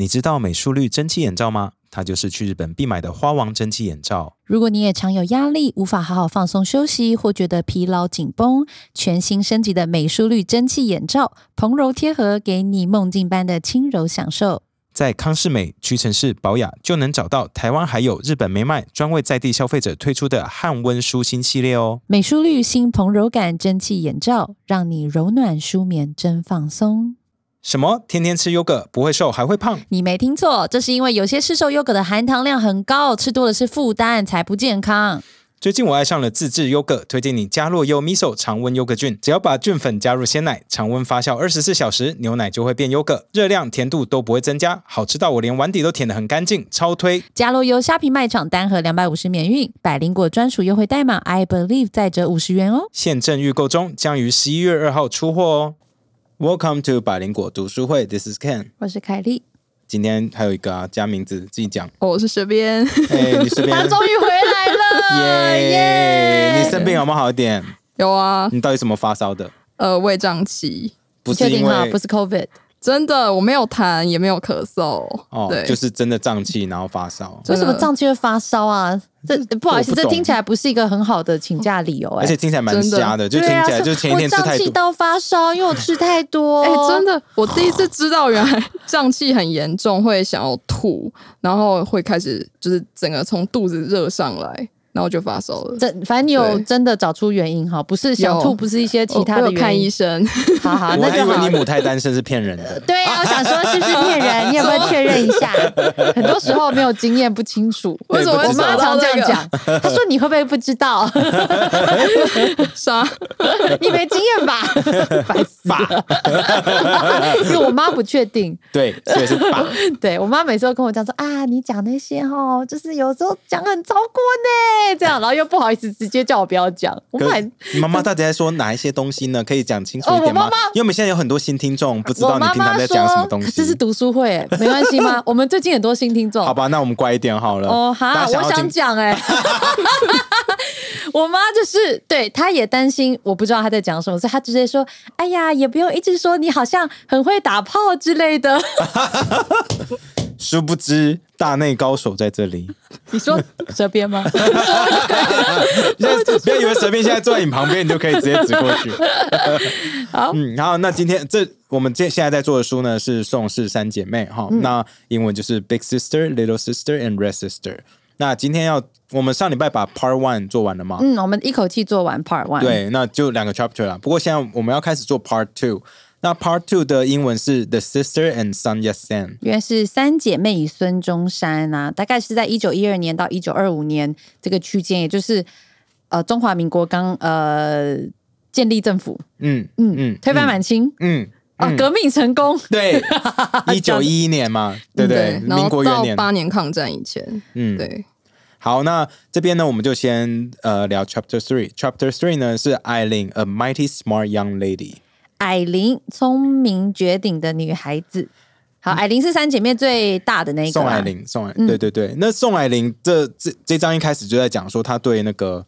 你知道美舒绿蒸汽眼罩吗？它就是去日本必买的花王蒸汽眼罩。如果你也常有压力，无法好好放松休息，或觉得疲劳紧绷，全新升级的美舒绿蒸汽眼罩，蓬柔贴合，给你梦境般的轻柔享受。在康士美、屈臣氏、宝雅就能找到，台湾还有日本没卖，专为在地消费者推出的汉温舒心系列哦。美舒绿新蓬柔感蒸汽眼罩，让你柔暖舒眠，真放松。什么？天天吃优格不会瘦还会胖？你没听错，这是因为有些市售优格的含糖量很高，吃多了是负担，才不健康。最近我爱上了自制优格，推荐你加洛优 miso 常温优格菌，只要把菌粉加入鲜奶，常温发酵二十四小时，牛奶就会变优格，热量、甜度都不会增加，好吃到我连碗底都舔得很干净，超推！加洛优虾皮卖场单盒两百五十免运，百灵果专属优惠代码 I believe 再折五十元哦。现正预购中，将于十一月二号出货哦。Welcome to 百灵果读书会，This is Ken，我是凯莉。今天还有一个啊，加名字自己讲。哦我是蛇边，哎，你蛇边他终于回来了，耶！你生病有没有好一点？有啊，你到底什么发烧的？呃，胃胀气，不是因确定哈，为不是 COVID。真的，我没有痰，也没有咳嗽，哦，对，就是真的胀气，然后发烧，为什么胀气会发烧啊？这不好意思，这听起来不是一个很好的请假理由哎、而且听起来蛮真的瞎的，就听起来就前一天吃我胀太多。气到发烧，因为我吃太多。哎、真的，我第一次知道原来胀气很严重，会想要吐，然后会开始就是整个从肚子热上来，然后就发烧了。这反正你有真的找出原因哈，不是想有吐，不是一些其他的看医。生，好好，我那就好还以为你。母胎单身是骗人的。对啊，我想说是不是骗人？你有没有确认一下？很多时候没有经验不清楚。为什么我妈常这样这个讲，她说你会不会不知道？啥？你没经验吧？烦死了！因为我妈不确定，对，所以是爸。对我妈每次都跟我讲说啊，你讲那些哦，就是有时候讲很超过呢，这样，然后又不好意思直接叫我不要讲。我妈还可是你妈妈到底在说哪一些东西呢？可以讲清楚一点吗？因为我们现在有很多新听众，不知道你平常在讲什么东西。说这是读书会，没关系吗？我们最近很多新听众。好吧，那我们乖一点好了。哦，哈，我想讲哎 我妈就是对，她也担心我不知道她在讲什么，所以她直接说：“哎呀，也不用一直说你好像很会打炮之类的。殊不知大内高手在这里。”你说蛇边吗？不要以为随便现在坐在你旁边，你就可以直接指过去。好嗯，好，那今天这我们现现在在做的书呢是宋氏三姐妹哈，嗯那英文就是 Big Sister、Little Sister and Red Sister。那今天要我们上礼拜把 Part One 做完了吗？嗯，我们一口气做完 Part One。，对，那就两个 chapter 了。不过现在我们要开始做 Part Two。那 Part Two 的英文是 The Sister and Son Yat-sen。原来是三姐妹与孙中山啊，大概是在一九一二年到一九二五年这个区间，也就是呃中华民国刚呃建立政府，嗯嗯嗯推翻满清。嗯啊，革命成功，对，一九一一年嘛，对不对？民国元年。八年抗战以前，嗯，对，好，那这边呢，我们就先呃聊 Chapter Three。Chapter Three 呢是 Eileen，a mighty smart young lady。艾琳，聪明绝顶的女孩子。好，艾琳是三姐妹最大的那一个、啊。宋霭龄，宋霭，对对对。那宋霭龄这这这章一开始就在讲说，她对那个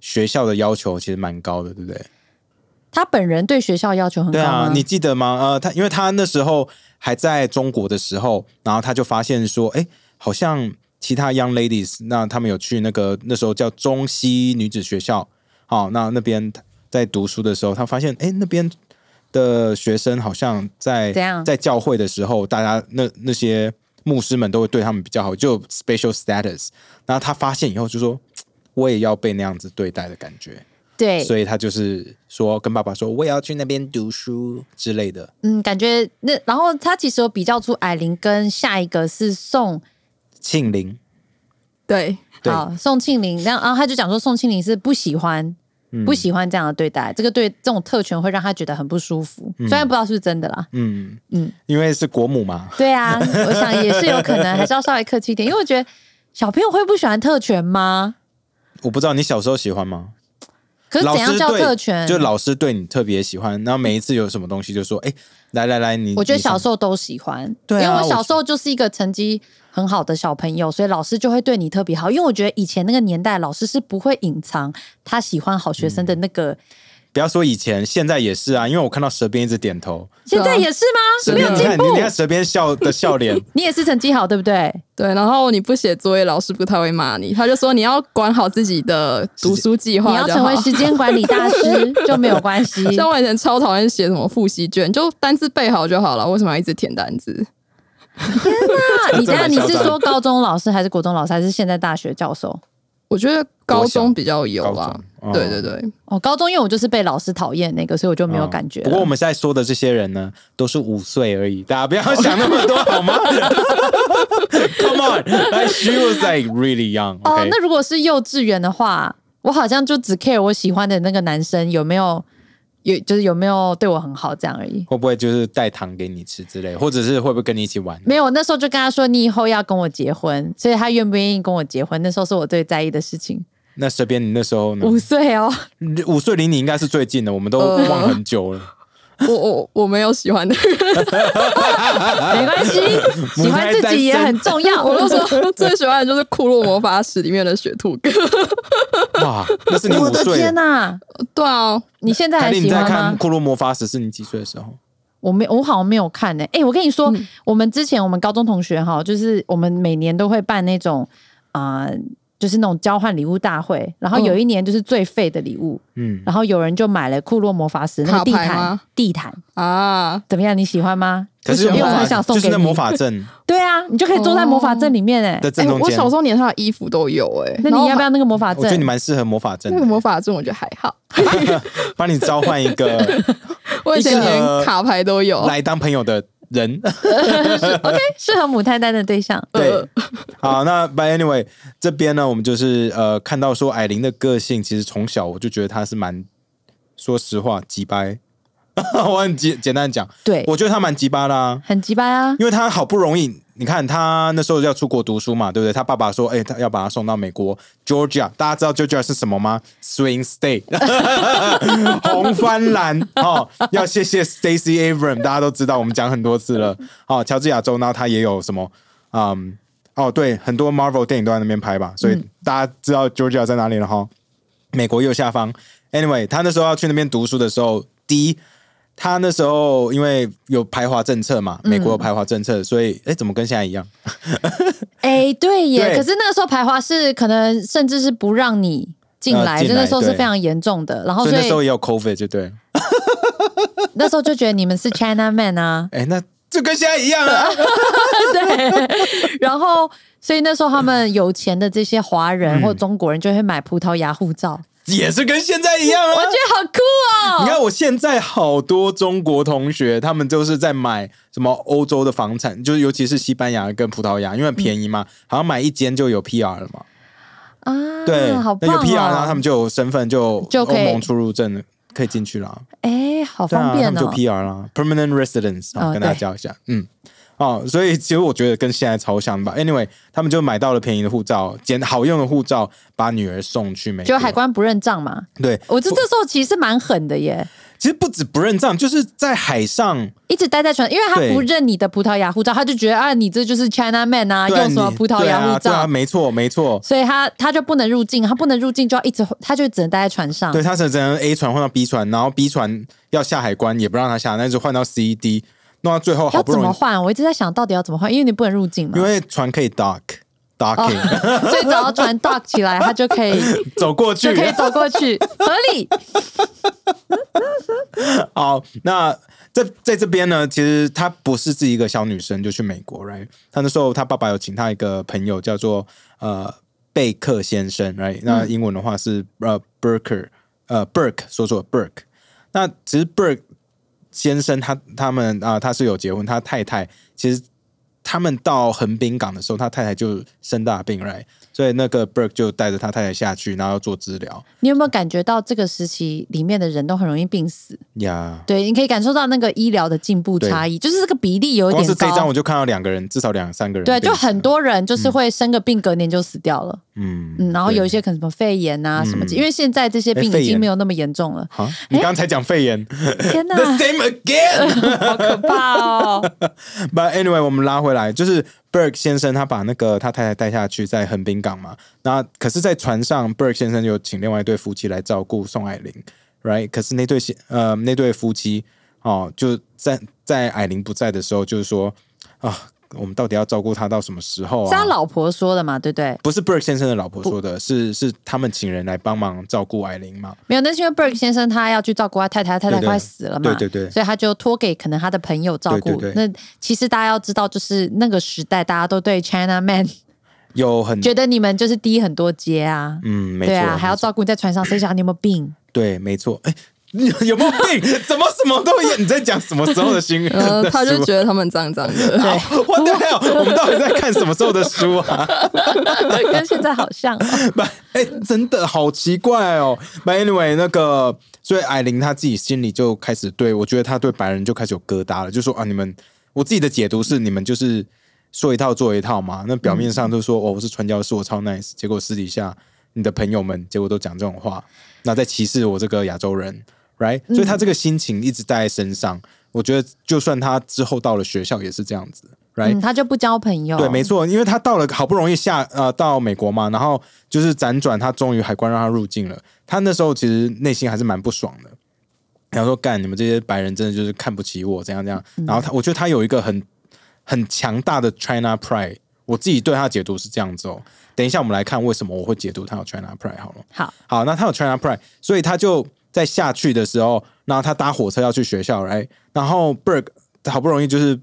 学校的要求其实蛮高的，对不对？她本人对学校要求很高对吗啊，你记得吗？呃，她因为她那时候还在中国的时候，然后她就发现说，哎，好像其他 young ladies，那他们有去那个那时候叫中西女子学校，好、那那边在读书的时候，她发现，哎，那边的学生好像在在教会的时候，大家那那些牧师们都会对他们比较好，就 special status。然后他发现以后就说，我也要被那样子对待的感觉。对，所以他就是说跟爸爸说我也要去那边读书之类的。嗯，感觉那然后他其实有比较出艾琳跟下一个是宋，庆龄，对，对好宋庆龄，然后然后他就讲说宋庆龄是不喜欢。嗯。不喜欢这样的对待，这个对这种特权会让他觉得很不舒服。虽然不知道是不是真的啦，嗯嗯。嗯，因为是国母嘛，对啊，我想也是有可能，还是要稍微客气一点，因为我觉得小朋友会不喜欢特权吗？我不知道你小时候喜欢吗？可是怎样叫特权？就老师对你特别喜欢，然后每一次有什么东西就说，哎，来来来，你我觉得小时候都喜欢，对啊因为我我小时候就是一个成绩很好的小朋友，所以老师就会对你特别好。因为我觉得以前那个年代，老师是不会隐藏他喜欢好学生的那个不要说以前，现在也是啊，因为我看到舌边一直点头，现在也是吗？舌边你没有进步看你你看舌边笑的笑脸，你也是成绩好，对不对？对，然后你不写作业，老师不太会骂你，他就说你要管好自己的读书计划。你要成为时间管理大师就没有关系。像我以前超讨厌写什么复习卷，就单字背好就好了，为什么要一直填单字？天哪 你这等下你是说高中老师还是国中老师，还是现在大学教授？我觉得高中比较有高啦中，哦对对对，哦，高中因为我就是被老师讨厌那个，所以我就没有感觉了。不过我们现在说的这些人呢，都是五岁而已，大家不要想那么多好吗？Come on, like she was like really young. 哦那如果是幼稚园的话，我好像就只 care 我喜欢的那个男生有没有有，就是有没有对我很好这样而已。会不会就是带糖给你吃之类，或者是会不会跟你一起玩？没有，我那时候就跟他说，你以后要跟我结婚，所以他愿不愿意跟我结婚，那时候是我最在意的事情。那随便你那时候呢？五岁哦，五岁离你应该是最近的，我们都呃忘很久了。我我我没有喜欢的人，没关系，喜欢自己也很重要。我都说最喜欢的就是《库洛魔法使》里面的雪兔哥。哇，那是你五我的岁。天哪！对啊，你现在还喜欢吗？看《库洛魔法使》是你几岁的时候？我没，我好像没有看呢、哎、我跟你说，我们之前我们高中同学哈，就是我们每年都会办那种啊、呃就是那种交换礼物大会。然后有一年就是最废的礼物，嗯，然后有人就买了库洛魔法石那个地毯，地毯啊，怎么样？你喜欢吗？可是因为我很想送给你。就是那魔法阵 对啊，你就可以坐在魔法阵里面哎。我小时候连他的衣服都有哎、那你要不要那个魔法我觉得你阵？蛮适合魔法阵那个，魔法阵？我觉得还好，帮你召唤一个 我以前连卡牌都有。来当朋友的人。OK，适合母胎单的对象。对，好，那 But anyway 这边呢，我们就是呃看到说艾琳的个性，其实从小我就觉得她是蛮，说实话，鸡掰。我很简简单讲，对，我觉得她蛮鸡巴的啊，很鸡掰啊。因为她好不容易，你看他那时候要出国读书嘛，对不对？他爸爸说，哎、他要把他送到美国 Georgia，大家知道 Georgia 是什么吗？Swing State，红帆蓝哦，要谢谢 Stacey Abram，大家都知道，我们讲很多次了。哦，乔治亚州呢，他也有什么，嗯，哦，对，很多 Marvel 电影都在那边拍吧，所以大家知道 Georgia 在哪里了哈。美国右下方。Anyway，他那时候要去那边读书的时候，第一，他那时候因为有排华政策嘛，美国有排华政策，所以哎，怎么跟现在一样？哎、对耶。对可是那个时候排华是可能甚至是不让你进来，就那时候是非常严重的。然后那时候也有 COVID，就对。那时候就觉得你们是 China Man 啊，哎，那就跟现在一样啊。对。然后所以那时候他们有钱的这些华人嗯或中国人就会买葡萄牙护照，也是跟现在一样啊！我觉得好酷哦。你看，我现在好多中国同学，他们就是在买什么欧洲的房产，就是尤其是西班牙跟葡萄牙，因为很便宜嘛，好像买一间就有 PR 了嘛。啊，对，好那有 PR，然后哦。他们就有身份，就就可以欧盟出入证可以进去了。哎，好方便他们就哦。PR 啦，permanent residence 啊，哦跟大家教一下，嗯。哦，所以其实我觉得跟现在超像吧。Anyway，他们就买到了便宜的护照，捡好用的护照，把女儿送去美国。就海关不认账嘛，对，我这这时候其实蛮狠的耶，其实不止不认账，就是在海上，一直待在船，因为他不认你的葡萄牙护照，他就觉得啊，你这就是 China Man 啊，啊用什么葡萄牙护照，没错，没错。所以他他就不能入境，他不能入境就要一直，他就只能待在船上。对，他是只能 A 船换到 B 船，然后 B 船要下海关也不让他下，那就换到 C、D，弄到最后好要不容易，怎么换？我一直在想到底要怎么换，因为你不能入境嘛因，为船可以 dock docking、所以只要船 dock 起来，他 就可以走过去就。可以走过去，合理。好，那在在这边呢，其实她不是自己一个小女生就去美国，right？她那时候她爸爸有请她一个朋友叫做呃贝克先生，right？那英文的话是呃 Burker，呃 Burke，说错 Burke。那其实 Burke 先生他他们啊、他是有结婚，他太太其实他们到横滨港的时候，他太太就生大病，right？所以那个 Burke 就带着他太太下去，然后要做治疗你有没有感觉到这个时期里面的人都很容易病死？呀。对，你可以感受到那个医疗的进步差异，就是这个比例有点光是这张我。就看到两个人，至少两三个人对。就很多人就是会生个病，隔年就死掉了。嗯嗯，然后有一些些可能什么肺炎啊什么，嗯因为现在这些病已经没有那么严重了。啊，你刚才讲肺炎天哪，，the same again。好可怕哦！But anyway，我们拉回来，就是 Burke 先生他把那个他太太带下去，在横滨港嘛。那可是，在船上，Burke 先生就请另外一对夫妻来照顾宋霭玲。，right？可是那对呃那对夫妻哦，就在在艾琳不在的时候，就是说啊。我们到底要照顾他到什么时候啊？是他老婆说的嘛，对不对？不是 Burke 先生的老婆说的，是是他们请人来帮忙照顾艾琳嘛？没有，那是因为 Burke 先生他要去照顾他太太，太太快死了嘛，对对对，所以他就托给可能他的朋友照顾。那其实大家要知道，就是那个时代，大家都对 China Man 有很觉得你们就是低很多阶啊，嗯，没错，对啊，还要照顾你在船上，谁想你有没有病？对，没错，哎。你 有没有病？怎么什么都演？你在讲什么时候的新？呃，他就觉得他们脏脏的。对，我的天，我们到底在看什么时候的书啊？跟现在好像。不，哎，真的好奇怪哦。But anyway，那个，所以艾琳她自己心里就开始对我觉得她对白人就开始有疙瘩了，就说啊，你们，我自己的解读是你们就是说一套做一套嘛。那表面上都说哦，我是传教士，我超 nice，结果私底下你的朋友们结果都讲这种话，那在歧视我这个亚洲人。right，所以他这个心情一直带在身上。我觉得，就算他之后到了学校也是这样子，right，他就不交朋友。对，没错，因为他到了好不容易下呃到美国嘛，然后就是辗转，他终于海关让他入境了。他那时候其实内心还是蛮不爽的，然后说干你们这些白人真的就是看不起我，怎样怎样。然后他，我觉得他有一个很很强大的 China pride。我自己对他解读是这样子哦。等一下我们来看为什么我会解读他有 China pride 好了。好，好，那他有 China pride，所以他就。在下去的时候，然后他搭火车要去学校，来，然后 Berg 好不容易就是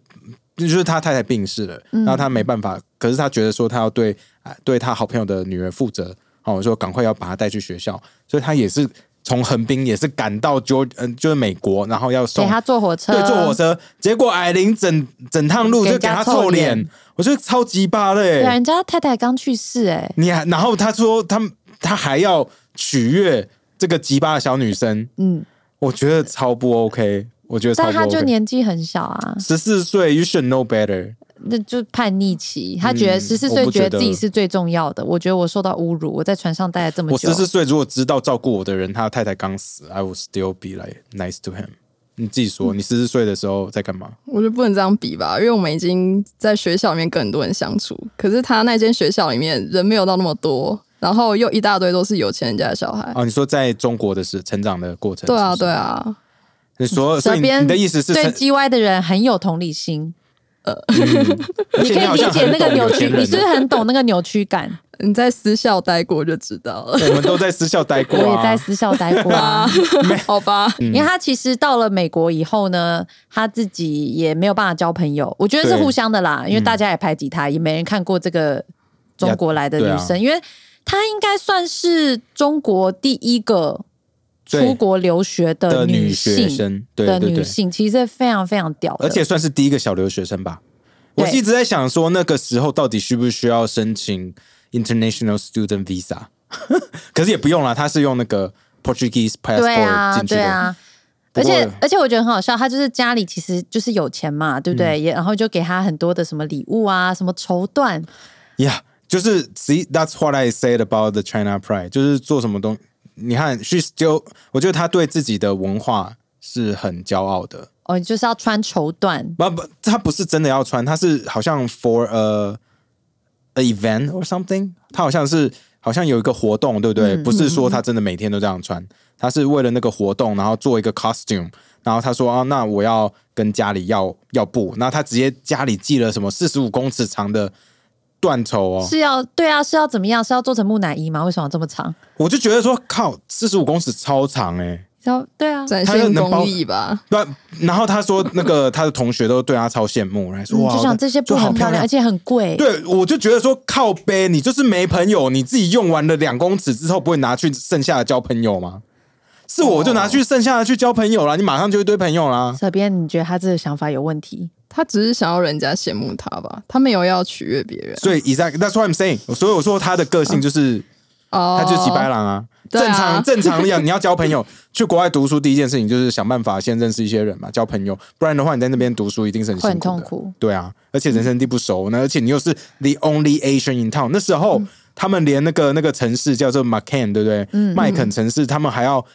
就是他太太病逝了，然后他没办法，可是他觉得说他要对对他好朋友的女儿负责，哦，说赶快要把他带去学校，所以他也是从横滨也是赶到就嗯就是美国，然后要送他坐火车，对，坐火车，结果艾琳整整趟路就给他臭脸，我觉得超级巴的，对，人家太太刚去世，哎，你还然后他说他他还要取悦。这个鸡巴的小女生，嗯，我觉得超不 OK，我觉得，但她就年纪很小啊，十四岁，You should know better，那就叛逆期，他觉得十四岁觉得自己是最重要的。我觉得我受到侮辱，我在船上待了这么久，我十四岁如果知道照顾我的人，他太太刚死，I will still be like nice to him。你自己说，你十四岁的时候在干嘛？我觉得不能这样比吧，因为我们已经在学校里面跟很多人相处，可是他那间学校里面人没有到那么多。然后又一大堆都是有钱人家的小孩哦。你说在中国的是成长的过程？对啊，对啊。你说，所以你的意思是对 G Y 的人很有同理心。呃，你可以理解那个扭曲，你是不是很懂那个扭曲感？你在私校待过就知道了。我们都在私校待过，我也在私校待过啊。好吧，因为他其实到了美国以后呢，他自己也没有办法交朋友。我觉得是互相的啦，因为大家也排挤他，也没人看过这个中国来的女生，因为。她应该算是中国第一个出国留学的女性的女性，其实非常非常屌，而且算是第一个小留学生吧。我一直在想说，那个时候到底需不需要申请 international student visa？可是也不用了，他是用那个 Portuguese passport 进去的。而且而且我觉得很好笑，他就是家里其实就是有钱嘛，对不对？也然后就给他很多的什么礼物啊，什么绸缎。Yeah。就是 see that's what I said about the China pride，就是做什么东，你看 she's still，我觉得他对自己的文化是很骄傲的。哦，就是要穿绸缎？不不，他不是真的要穿，他是好像 for a a event or something，他好像是好像有一个活动，对不对？不是说他真的每天都这样穿，他是为了那个活动，然后做一个 costume，然后他说啊，那我要跟家里要要布，然后他直接家里寄了什么四十五公尺长的。断绸哦，是要对啊，是要怎么样？是要做成木乃伊吗？为什么这么长？我就觉得说，靠，四十五公尺超长哎，要对啊，展现工艺吧。对，然后他说那个他的同学都对他超羡慕，来说哇，就想这些布很漂亮，而且很贵。对，我就觉得说靠背，你就是没朋友，你自己用完了两公尺之后，不会拿去剩下的交朋友吗？是我就拿去剩下的去交朋友了，你马上就一堆朋友啦。这边你觉得他这个想法有问题？他只是想要人家羡慕他吧，他没有要取悦别人。所以，exactly，that's what I'm saying。所以我说他的个性就是，哦他就是几白狼啊。正常正常要你要交朋友，去国外读书第一件事情就是想办法先认识一些人嘛，交朋友。不然的话，你在那边读书一定是很辛苦的。对啊，而且人生地不熟，那而且你又是 the only Asian in town。那时候他们连那个那个城市叫做 m c c a n 对不对？麦肯城市，他们还要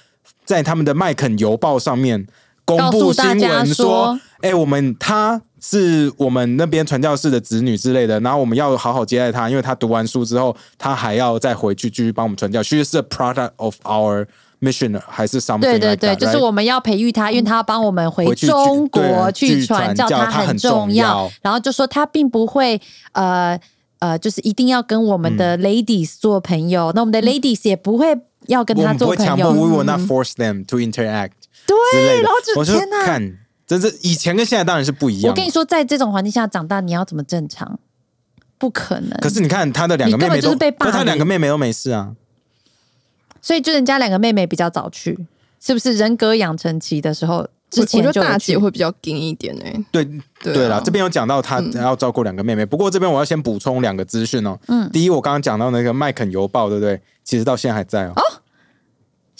在他们的麦肯邮报上面公布新闻说，哎，我们他。是我们那边传教士的子女之类的，然后我们要好好接待他，因为他读完书之后，他还要再回去继续帮我们传教。She is a product of our mission 还是 something 对对对，that，就是我们要培育他，因为他要帮我们回中国去去传教，教他很很重要要。然后就说他并不会呃呃，就是一定要跟我们的 ladies 做朋友，那我们的 ladies 也不会要跟他做朋们不会强迫友。，we will not force them to interact 之对，然后就天哪！看，这是以前跟现在当然是不一样。我跟你，说，在这种环境下长大，你要怎么正常？不可能。可是你看他的两个妹妹都，就是被他两个妹妹都没事啊。所以就人家两个妹妹比较早去，是不是人格养成期的时候之前就我觉得大姐去会比较硬一点哎、对对啦，这边有讲到他要照顾两个妹妹，不过这边我要先补充两个资讯哦。嗯，第一，我刚刚讲到那个麦肯邮报，对不对？其实到现在还在哦。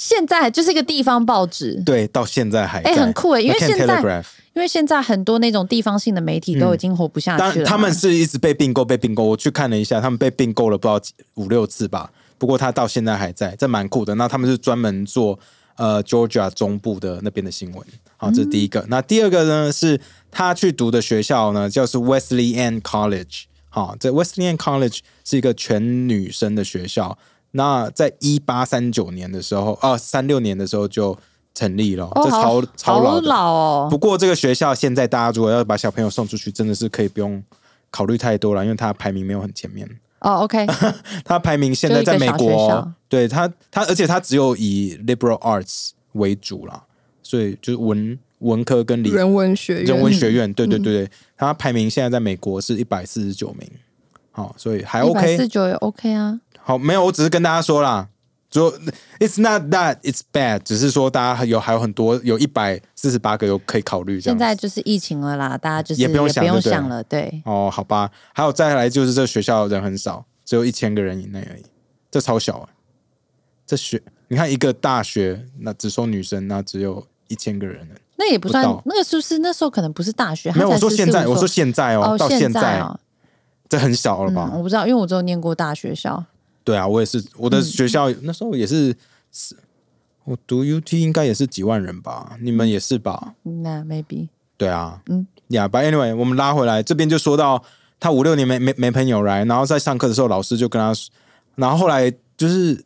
现在就是一个地方报纸，对，到现在还在。哎很酷哎因为现在因为现在很多那种地方性的媒体都已经活不下去了他们是一直被并购，被并购。我去看了一下，他们被并购了不知道几五六次吧。不过他到现在还在，这蛮酷的。那他们是专门做呃 Georgia 中部的那边的新闻。好，这是第一个。那第二个呢，是他去读的学校呢，叫是 Wesleyan College。好，这 Wesleyan College 是一个全女生的学校。那在一八三九年的时候，啊，三六年的时候就成立了，哦，这超超老哦。不过这个学校现在大家如果要把小朋友送出去，真的是可以不用考虑太多了，因为它排名没有很前面。哦，OK，它排名现在在美国，对它它而且它只有以 liberal arts 为主啦，所以就是文文科跟理人文学院，人文学院，对对对对，它排名现在在美国是一百四十九名，好，所以还 OK 四。九也 OK 啊。好，没有，我只是跟大家说啦，说 it's not that it's bad，只是说大家有还有很多有一百四十八个有可以考虑。现在就是疫情了啦，大家就是也不用想就对了想了，对。哦，好吧，还有再来就是这学校人很少，只有一千个人以内而已，这超小啊！这学你看一个大学，那只收女生，那只有一千个人。那也不算不，那个是不是那时候可能不是大学？没有，它才14我说现在，我说现在哦，哦，到现在哦，这很小了嗯，吧？我不知道，因为我只有念过大学校。对啊，我也是，我的学校、那时候也是，是我读 UT 应该也是几万人吧？你们也是吧？那 maybe 对啊，嗯嗯，呀、yeah,，But anyway，我们拉回来这边就说到他五六年没没没朋友来，然后在上课的时候，老师就跟他说，然后后来就是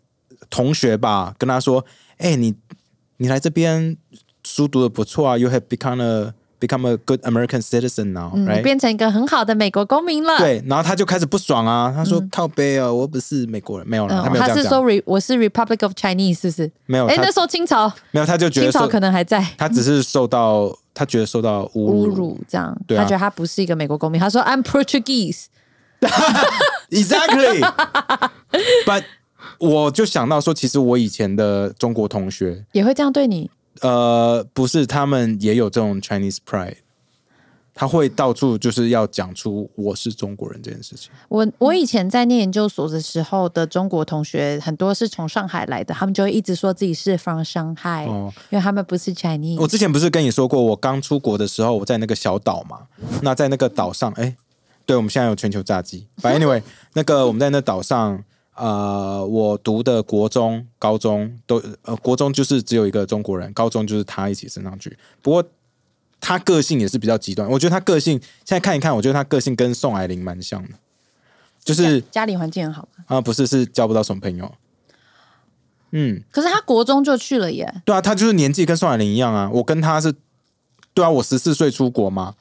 同学吧跟他说，哎、你你来这边书读的不错啊，you have become a become a good American citizen now，、嗯，right？变成一个很好的美国公民了。对，然后他就开始不爽啊，他说、靠背啊，我不是美国人，没有了，他是说 re 我是 Republic of Chinese 是不是？哎，没有哎那时候清朝没有，他就觉得清朝可能还在他只是受到他觉得受到侮侮辱辱这样，对啊他觉得他不是一个美国公民。他说 I'm Portuguese。Exactly. But 我就想到说，其实我以前的中国同学，也会这样对你，呃，不是他们也有这种 Chinese pride，他会到处就是要讲出我是中国人这件事情。我我以前在念研究所的时候的中国同学很多是从上海来的，他们就会一直说自己是 from 上海，哦因为他们不是 Chinese。我之前不是跟你说过，我刚出国的时候，我在那个小岛嘛，那在那个岛上，哎、对，我们现在有全球炸鸡。But anyway，那个我们在那岛上，呃，我读的国中、高中都，呃，国中就是只有一个中国人，高中就是他一起升上去。不过他个性也是比较极端，我觉得他个性现在看一看，我觉得他个性跟宋霭龄蛮像的，就是家家里环境很好嘛，啊、不是是交不到什么朋友。嗯，可是他国中就去了耶。对啊，他就是年纪跟宋霭龄一样啊，我跟他是，对啊，我十四岁出国嘛，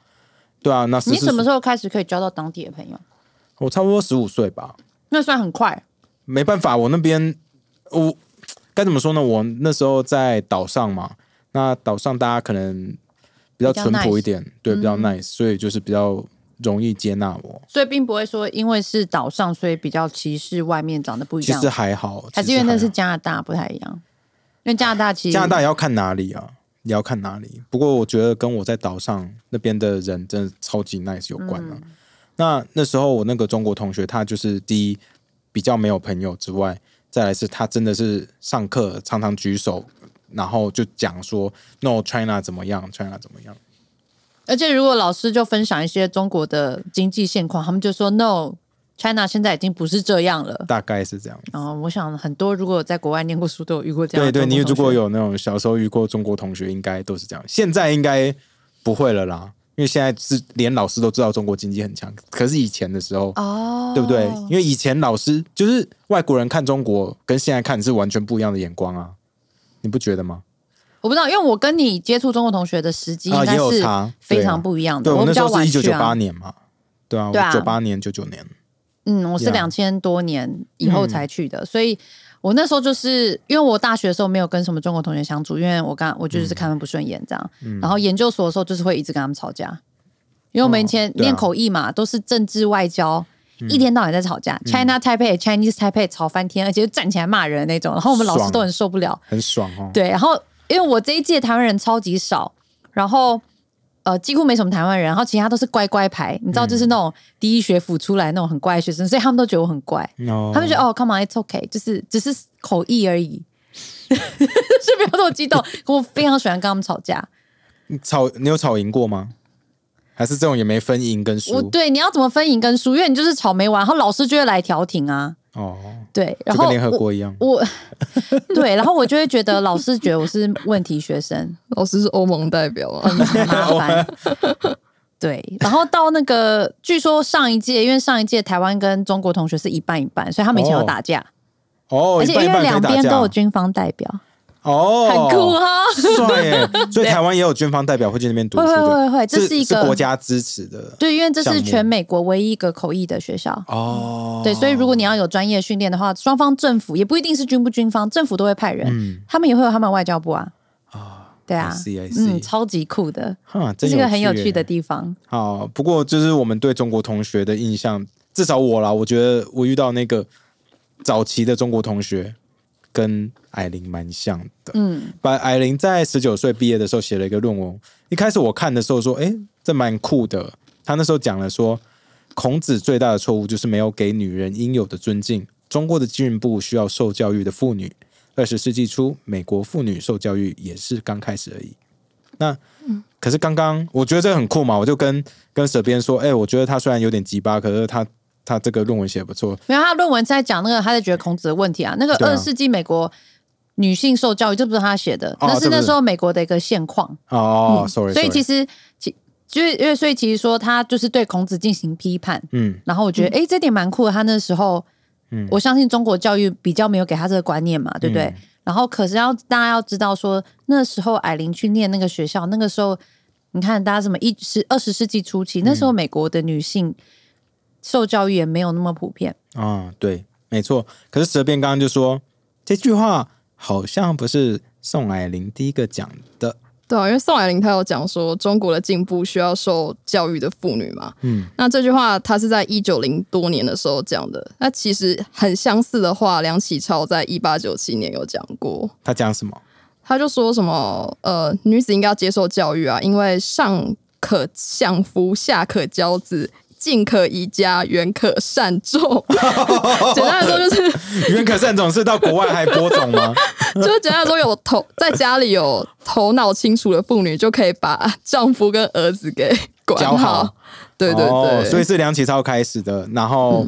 对啊，那14你什么时候开始可以交到当地的朋友？我差不多十五岁吧，那算很快。没办法，我那边我该怎么说呢？我那时候在岛上嘛，那岛上大家可能比较淳朴一点，对，比较 nice，、所以就是比较容易接纳我。所以并不会说因为是岛上，所以比较歧视外面长得不一样其实，还好，还是因为那是加拿大不太一样。因为加拿大其实加拿大也要看哪里啊，也要看哪里。不过我觉得跟我在岛上那边的人真的超级 nice 有关啊。那那时候我那个中国同学，他就是第一比较没有朋友之外，再来是他真的是上课常常举手，然后就讲说 “No China 怎么样，China 怎么样而且如果老师就分享一些中国的经济现况，他们就说 “No, China 现在已经不是这样了”。大概是这样。然后我想很多如果在国外念过书都有遇过这样对对。你如果有那种小时候遇过中国同学，应该都是这样。现在应该不会了啦，因为现在是连老师都知道中国经济很强。可是以前的时候，哦，对不对？因为以前老师就是外国人看中国，跟现在看是完全不一样的眼光啊。你不觉得吗？我不知道，因为我跟你接触中国同学的时机应啊，该也有是差，非常不一样的。对我那时候是一九九八年嘛，对啊，九八年九九年，嗯，我是两千多年以后嗯才去的，所以我那时候就是因为我大学的时候没有跟什么中国同学相处，因为我刚我就是看他们不顺眼这样，然后研究所的时候就是会一直跟他们吵架，因为我们以前哦对啊念口译嘛，都是政治外交。一天到晚在吵架、c h i n a Taipei、Chinese Taipei 吵翻天，而且就站起来骂人的那种，然后我们老师都很受不了。很爽哦。对，然后因为我这一届台湾人超级少，然后呃几乎没什么台湾人，然后其他都是乖乖牌，你知道，就是那种第一学府出来那种很乖的学生，所以他们都觉得我很乖，哦他们觉得哦，come on，it's okay，就是只是口译而已，是不要这么激动。我非常喜欢跟他们吵架，你吵，你有吵赢过吗？还是这种也没分赢跟我输？对你要怎么分赢跟输，因为你就是吵没完，然后老师就会来调停啊，哦，对，然后联合我国一样。我对，然后我就会觉得老师觉得我是问题学生，老师是欧盟代表啊，很麻烦。对，然后到那个，据说上一届，因为上一届台湾跟中国同学是一半一半，所以他们以前有打架，哦，而且因为两边都有军方代表，哦，很酷哈。帅耶！所以台湾也有军方代表会去那边读书会会，会会，这是一个国家支持的对，因为这是全美国唯一一个口译的学校。哦。对，所以如果你要有专业训练的话，双方政府也不一定是军不军方，政府都会派人，嗯他们也会有他们外交部啊。对啊 I see, I see 嗯，超级酷的，哈，这真是个很有趣的地方。好，不过就是我们对中国同学的印象，至少我啦，我觉得我遇到那个早期的中国同学跟艾琳蛮像的。嗯，把艾琳在十九岁毕业的时候写了一个论文，一开始我看的时候说，诶，这蛮酷的。他那时候讲了说，孔子最大的错误就是没有给女人应有的尊敬。中国的进步需要受教育的妇女。二十世纪初，美国妇女受教育也是刚开始而已。那，可是刚刚我觉得这个很酷嘛，我就跟跟舍边说，哎、我觉得他虽然有点鸡巴，可是他他这个论文写得不错。没有，他论文在讲那个，他在觉得孔子的问题啊。那个二十世纪美国女性受教育，这不是他写的，哦是那是那时候美国的一个现况。哦、所以其实其就是因为所以其实说他就是对孔子进行批判，嗯然后我觉得哎、诶这点蛮酷的。他那时候，嗯我相信中国教育比较没有给他这个观念嘛，对不对？嗯然后可是要大家要知道说，那时候艾琳去念那个学校，那个时候你看大家什么一十二十世纪初期，那时候美国的女性受教育也没有那么普遍。啊、对，没错。可是蛇辩刚刚就说这句话好像不是宋霭龄第一个讲的。对啊，因为宋霭龄她有讲说中国的进步需要受教育的妇女嘛，嗯，那这句话她是在一九零多年的时候讲的，那其实很相似的话，梁启超在一八九七年有讲过，他讲什么？他就说什么呃，女子应该要接受教育啊，因为上可相夫，下可教子。近可宜家，远可善种。简单来说，就是远可善种是到国外还播种吗？就是简单来说，有头在家里有头脑清楚的妇女，就可以把丈夫跟儿子给管教好对对对，哦所以是梁启超开始的，然后、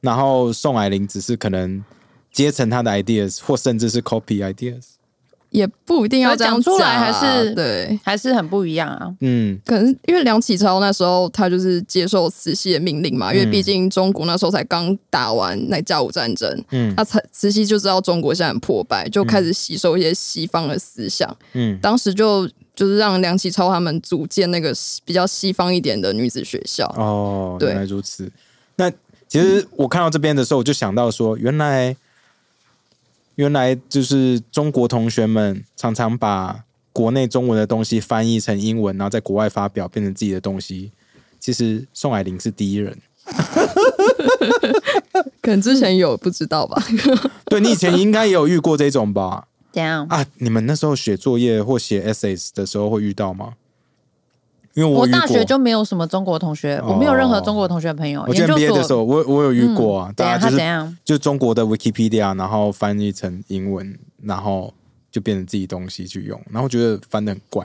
然后宋霭龄只是可能接承他的 ideas，或甚至是 copy ideas。也不一定要这样讲出来啊还是对。还是很不一样啊。嗯，可能因为梁启超那时候他就是接受慈禧的命令嘛，因为毕竟中国那时候才刚打完那甲午战争，嗯。他慈慈禧就知道中国现在很破败，就开始吸收一些西方的思想，嗯。当时就就是让梁启超他们组建那个比较西方一点的女子学校，哦，原来如此。那其实我看到这边的时候，我就想到说，原来原来就是中国同学们常常把国内中文的东西翻译成英文，然后在国外发表，变成自己的东西。其实宋霭龄是第一人。可能之前有不知道吧？对你以前应该也有遇过这种吧？怎样？啊，你们那时候写作业或写 essays 的时候会遇到吗？因为我大学就没有什么中国同学，我没有任何中国同学朋友。我究 MBA 的时所候，我我有遇过啊？大家就是他怎样？就中国的 Wikipedia，然后翻译成英文，然后就变成自己东西去用，然后觉得翻的很怪，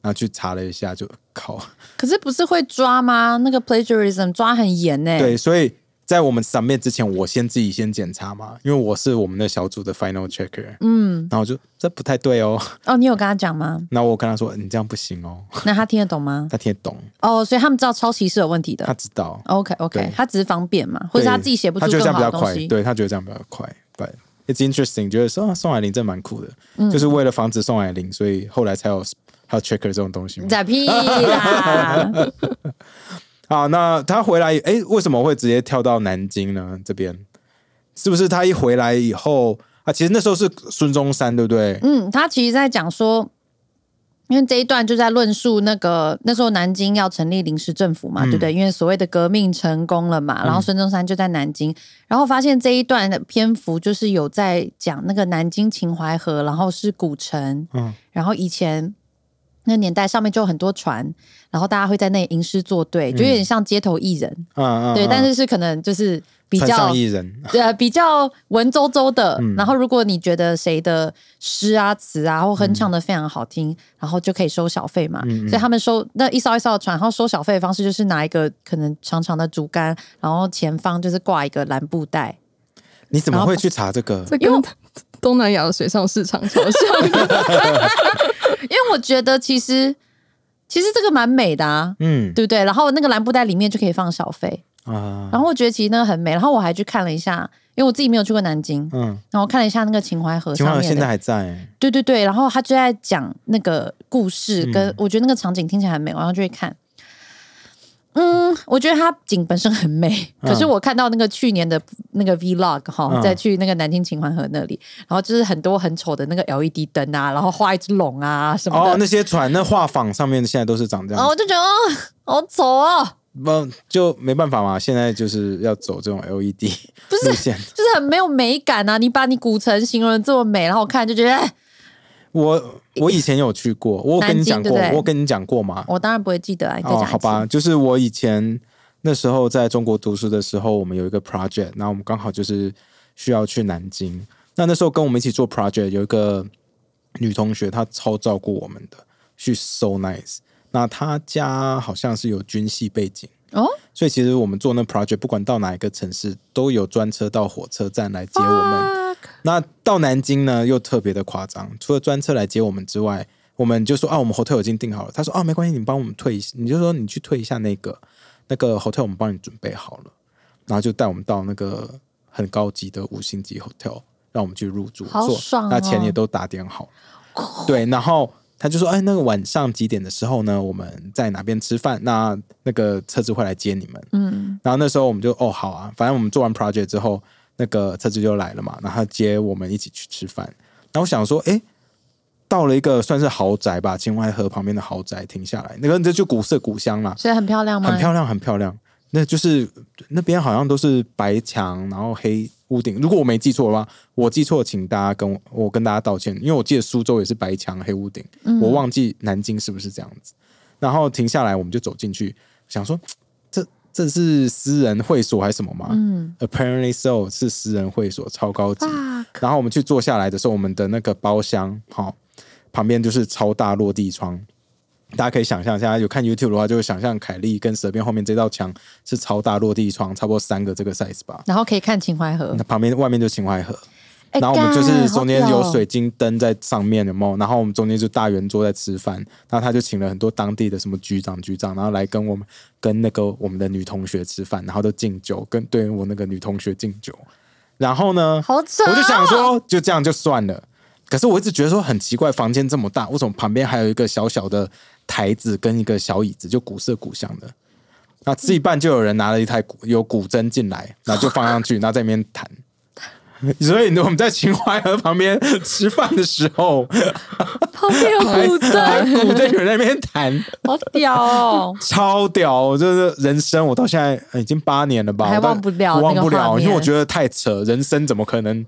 然后去查了一下，就靠，可是不是会抓吗？那个 plagiarism 抓很严呢、对，所以在我们 submit 之前，我先自己先检查嘛，因为我是我们的小组的 final checker，嗯，然后就这不太对哦，哦，你有跟他讲吗？那我跟他说你这样不行哦，那他听得懂吗？他听得懂，哦，所以他们知道抄袭是有问题的他。知道，OK OK，他只是方便嘛，或者他自己写不出他觉得这更样比较快，好的东西。对他觉得这样比较快，，But，it's interesting，觉得说、啊、宋海玲真蛮酷的，嗯就是为了防止宋海玲，所以后来才有还有 checker 这种东西嘛。在屁啦！好，那他回来，哎，为什么会直接跳到南京呢？这边是不是他一回来以后啊？其实那时候是孙中山，对不对？嗯，他其实在讲说，因为这一段就在论述那个那时候南京要成立临时政府嘛，嗯对不对？因为所谓的革命成功了嘛，然后孙中山就在南京，然后发现这一段的篇幅就是有在讲那个南京秦淮河，然后是古城，嗯然后以前。那个年代上面就有很多船，然后大家会在那里吟诗作对，就有点像街头艺人，嗯嗯，对，嗯但是是可能就是比较上艺人，呃，比较文绉绉的。嗯然后，如果你觉得谁的诗啊、词啊或哼唱的非常好听，然后就可以收小费嘛。所以他们收那一艘一艘的船，然后收小费的方式就是拿一个可能长长的竹竿，然后前方就是挂一个蓝布袋。你怎么会去查这个？这跟东南亚的水上市场超像的。因为我觉得其实其实这个蛮美的啊，嗯对不对？然后那个蓝布袋里面就可以放小费，啊，然后我觉得其实那个很美。然后我还去看了一下，因为我自己没有去过南京，嗯，然后看了一下那个秦淮河上面秦淮河现在还在、欸，对对对，然后他就在讲那个故事，嗯跟我觉得那个场景听起来很美，然后就会看。嗯，我觉得它景本身很美，嗯可是我看到那个去年的那个 vlog 哈，嗯再去那个南京秦淮河那里，然后就是很多很丑的那个 LED 灯啊，然后画一只龙啊什么哦，的，那些船那画舫上面现在都是长这样我就觉得哦，好丑哦，不就没办法嘛？现在就是要走这种 LED 不是。就是很没有美感啊！你把你古城形容的这么美，然后我看就觉得，哎我我以前有去过，我有跟你讲过，对对我有跟你讲过吗？我当然不会记得啊，你再讲哦，好吧，就是我以前那时候在中国读书的时候，我们有一个 project，然后我们刚好就是需要去南京。那那时候跟我们一起做 project 有一个女同学，她超照顾我们的，是 so nice。那她家好像是有军系背景，哦，所以其实我们做那 project，不管到哪一个城市，都有专车到火车站来接我们。那到南京呢，又特别的夸张，除了专车来接我们之外，我们就说啊，我们 hotel 已经订好了。他说啊，没关系，你帮我们退你就说你去退一下那个那个 hotel，我们帮你准备好了，然后就带我们到那个很高级的五星级 hotel，让我们去入住，做好爽哦那钱也都打点好。对，然后他就说，哎，那个晚上几点的时候呢，我们在哪边吃饭？那那个车子会来接你们。嗯，然后那时候我们就哦好啊，反正我们做完 project 之后，那个车子就来了嘛，然后他接我们一起去吃饭。然后我想说，哎，到了一个算是豪宅吧，秦淮河旁边的豪宅停下来，那个这就古色古香啦，所以很漂亮吗？很漂亮，很漂亮。那就是那边好像都是白墙，然后黑屋顶。如果我没记错的话，我记错，请大家跟我我跟大家道歉，因为我记得苏州也是白墙黑屋顶，嗯我忘记南京是不是这样子。然后停下来，我们就走进去，想说这这是私人会所还是什么吗？嗯 Apparently so 是私人会所，超高级。然后我们去坐下来的时候，我们的那个包厢，好、旁边就是超大落地窗。大家可以想象一下，有看 YouTube 的话，就会想象凯莉跟蛇边后面这道墙是超大落地窗，差不多三个这个 size 吧。然后可以看秦淮河那，旁边外面就是秦淮河，哎然后我们就是中间有水晶灯在上面，有没有？然后我们中间就大圆桌在吃饭，然后他就请了很多当地的什么局长、局长，然后来跟我们跟那个我们的女同学吃饭，然后都敬酒，跟对我那个女同学敬酒。然后呢，好扯哦，我就想说，就这样就算了。可是我一直觉得说很奇怪，房间这么大，为什么旁边还有一个小小的台子跟一个小椅子，就古色古香的？那吃一半就有人拿了一台古有古筝进来，然后就放上去，然后在那边弹。所以呢，我们在秦淮河旁边吃饭的时候，旁边有古还筝，古筝有人在那边弹，好屌哦！超屌！我就是人生，我到现在呃已经八年了吧，忘不了忘不了，因为我觉得太扯，人生怎么可能？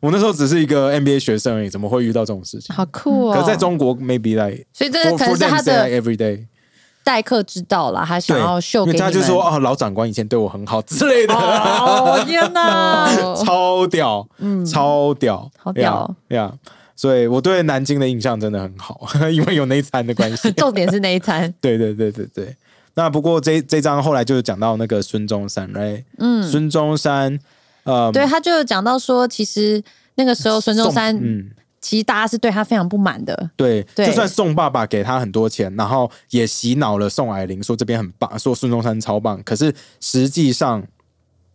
我那时候只是一个 NBA 学生而已，怎么会遇到这种事情？好酷哦！可是在中国，maybe like 所以这可能是他的 like every day，待客之道啦，他想，要秀给他就说哦，老长官以前对我很好之类的，哦，天哪！哦 超屌，嗯超屌，好屌呀呀！所以我对南京的印象真的很好，因为有那一餐的关系。重点是那一餐，对对对对对。那不过这这章后来就是讲到那个孙中山，right？嗯，孙中山，呃，对，他就有讲到说，其实那个时候孙中山，嗯，其实大家是对他非常不满的。对，对就算宋爸爸给他很多钱，然后也洗脑了宋霭龄，说这边很棒，说孙中山超棒，可是实际上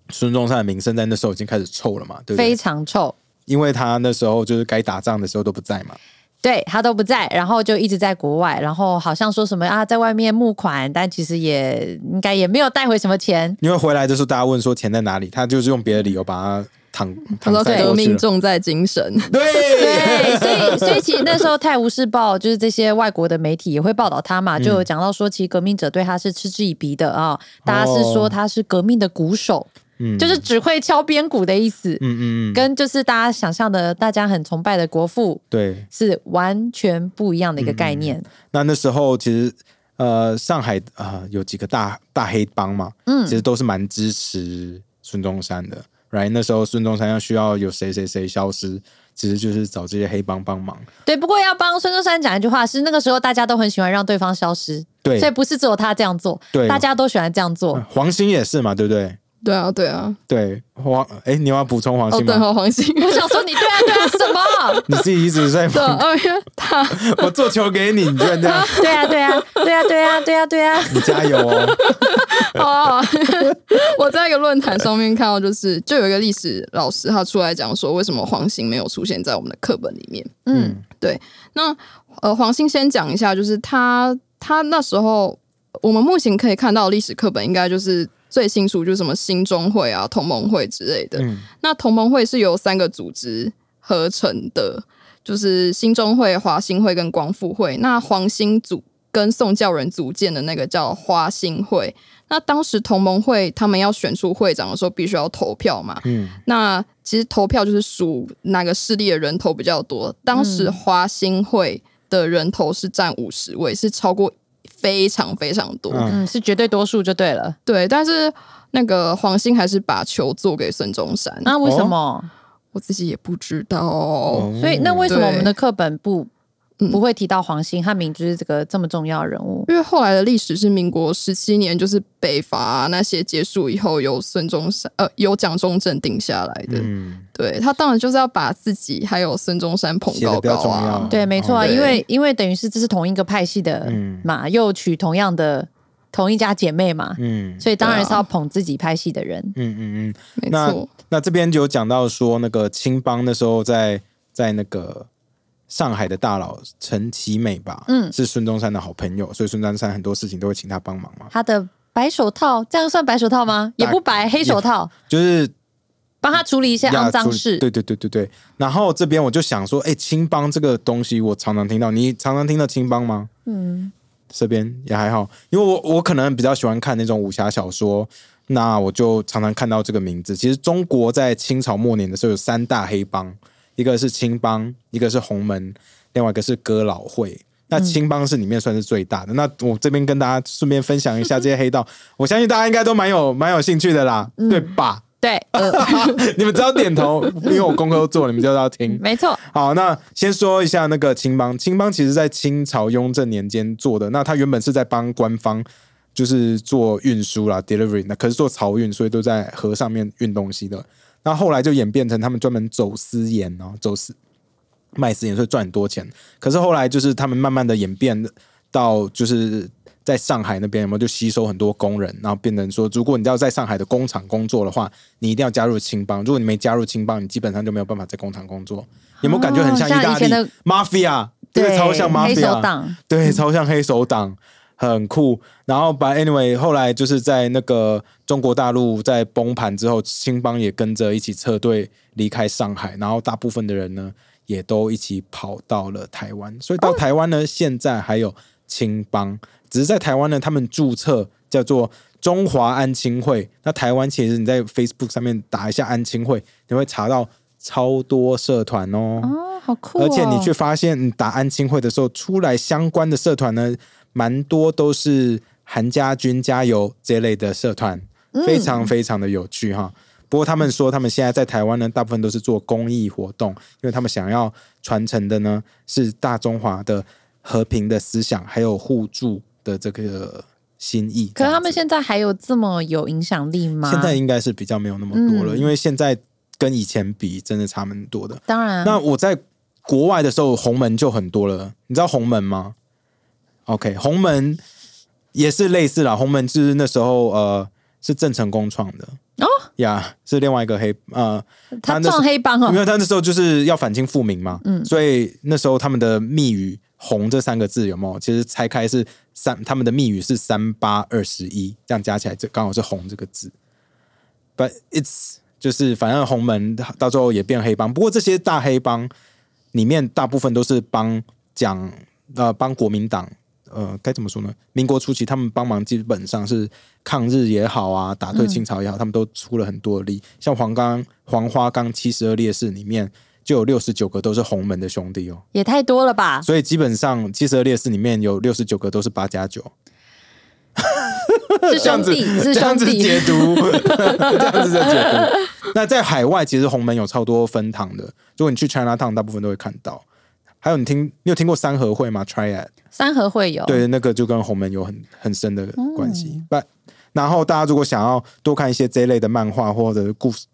孙中山的名声在那时候已经开始臭了嘛，对不非？常臭，因为他那时候就是该打仗的时候都不在嘛。对他都不在，然后就一直在国外，然后好像说什么啊，在外面募款，但其实也应该也没有带回什么钱。因为回来的时候大家问说钱在哪里，他就是用别的理由把它躺他说革。命重在精神，对 对，所以所以其实那时候《泰晤士报》就是这些外国的媒体也会报道他嘛，就有讲到说，其实革命者对他是嗤之以鼻的啊，大家是说他是革命的鼓手，嗯就是只会敲边鼓的意思，嗯嗯嗯，跟就是大家想象的大家很崇拜的国父对。是完全不一样的一个概念。那那时候其实呃，上海啊、呃有几个大大黑帮嘛，嗯其实都是蛮支持孙中山的。right，那时候孙中山要需要有谁谁谁消失，其实就是找这些黑帮帮忙。对，不过要帮孙中山讲一句话，是那个时候大家都很喜欢让对方消失，对所以不是只有他这样做，对大家都喜欢这样做。黄兴也是嘛，对不对？对啊，对啊，对，黄哎，你要补充黄哦，对，兴吗？和黄兴，我想说你对啊对啊什么？你自己一直在对，帮哦，因为他 我做球给你，你居然这样，对啊对啊对啊对啊对啊对啊！你加油哦！哦，我在一个论坛上面看到，就是就有一个历史老师他出来讲说，为什么黄兴没有出现在我们的课本里面。嗯那呃，黄兴先讲一下，就是他他那时候我们目前可以看到的历史课本，应该就是最清楚，就是什么新中会啊、同盟会之类的。嗯那同盟会是由三个组织合成的，就是新中会、华兴会跟光复会。那黄兴组跟宋教仁组建的那个叫华兴会。那当时同盟会他们要选出会长的时候，必须要投票嘛。嗯那其实投票就是数哪个势力的人头比较多。当时华兴会的人头是占五十位，是超过非常非常多。嗯嗯，是绝对多数就对了。对，但是那个黄兴还是把球做给孙中山。那为什么？我自己也不知道。哦所以那为什么我们的课本不嗯不会提到黄兴？汉明就是这个这么重要的人物。因为后来的历史是民国十七年，就是北伐、啊那些结束以后，由孙中山呃由蒋中正定下来的。嗯，对他当然就是要把自己还有孙中山捧高高啊。对，没错啊，因为因为等于是这是同一个派系的嗯嘛，又娶同样的同一家姐妹嘛，嗯所以当然是要捧自己派系的人。嗯嗯嗯。没那错。那这边就有讲到说，那个青帮那时候在在那个上海的大佬陈其美吧，嗯是孙中山的好朋友，所以孙中山很多事情都会请他帮忙嘛。他的白手套，这样算白手套吗？也不白，黑手套，就是帮他处理一些肮脏事。对对对对对。然后这边我就想说，哎、青帮这个东西我常常听到，你常常听到青帮吗？嗯，这边也还好，因为我我可能比较喜欢看那种武侠小说，那我就常常看到这个名字。其实中国在清朝末年的时候有三大黑帮，一个是青帮，一个是洪门，另外一个是哥老会。那青帮是里面算是最大的。那我这边跟大家顺便分享一下这些黑道，我相信大家应该都蛮有蛮有兴趣的啦，对吧？对，呃，你们只要点头，因为我功课都做了，你们就要听。没错，好，那先说一下那个青帮。青帮其实在清朝雍正年间做的，那他原本是在帮官方就是做运输啦，delivery，那可是做漕运，所以都在河上面运东西的。那后来就演变成他们专门走私盐哦，走私卖私盐，所以赚很多钱。可是后来就是他们慢慢的演变到就是。在上海那边有没有就吸收很多工人，然后变成说，如果你要在上海的工厂工作的话，你一定要加入青帮。如果你没加入青帮，你基本上就没有办法在工厂工作。有没有感觉很像意大利 mafia？对，超像黑手 mafia，党，对，超像黑手党，很酷。然后把 anyway，后来就是在那个中国大陆在崩盘之后，青帮也跟着一起撤退离开上海，然后大部分的人呢也都一起跑到了台湾。所以到台湾呢，现在还有青帮，只是在台湾呢，他们注册叫做中华安亲会。那台湾其实你在 Facebook 上面打一下安亲会，你会查到超多社团哦。哦，好酷、哦！而且你去发现，你打安亲会的时候，出来相关的社团呢，蛮多都是韩家军加油这类的社团，非常非常的有趣哈。不过他们说，他们现在在台湾呢，大部分都是做公益活动，因为他们想要传承的呢是大中华的和平的思想，还有互助的这个心意。可是他们现在还有这么有影响力吗？现在应该是比较没有那么多了，嗯因为现在跟以前比，真的差蛮多的。当然，那我在国外的时候，红门就很多了。你知道红门吗？OK，红门也是类似啦。红门就是那时候呃是郑成功创的哦，呀，是另外一个黑呃，他他那撞黑帮哦，因为他那时候就是要反清复明嘛，嗯所以那时候他们的密语“红”这三个字有没有？其实拆开是三，他们的密语是三八二十一，这样加起来这刚好是“红”这个字。But it's 就是反正红门到最后也变黑帮，不过这些大黑帮里面大部分都是帮讲呃帮国民党呃该怎么说呢？民国初期他们帮忙基本上是抗日也好啊，打退清朝也好，他们都出了很多力。像黄冈黄花岗七十二烈士里面就有六十九个都是洪门的兄弟哦，也太多了吧？所以基本上七十二烈士里面有六十九个都是八加九。是兄弟，是这样子兄弟，解读，这样子的 解读。那在海外，其实红门有超多分堂的，如果你去 China Town，大部分都会看到。还有你听，你有听过三合会吗？Triad，三合会有，对，那个就跟红门有很很深的关系。嗯不、然后大家如果想要多看一些这一类的漫画或者故事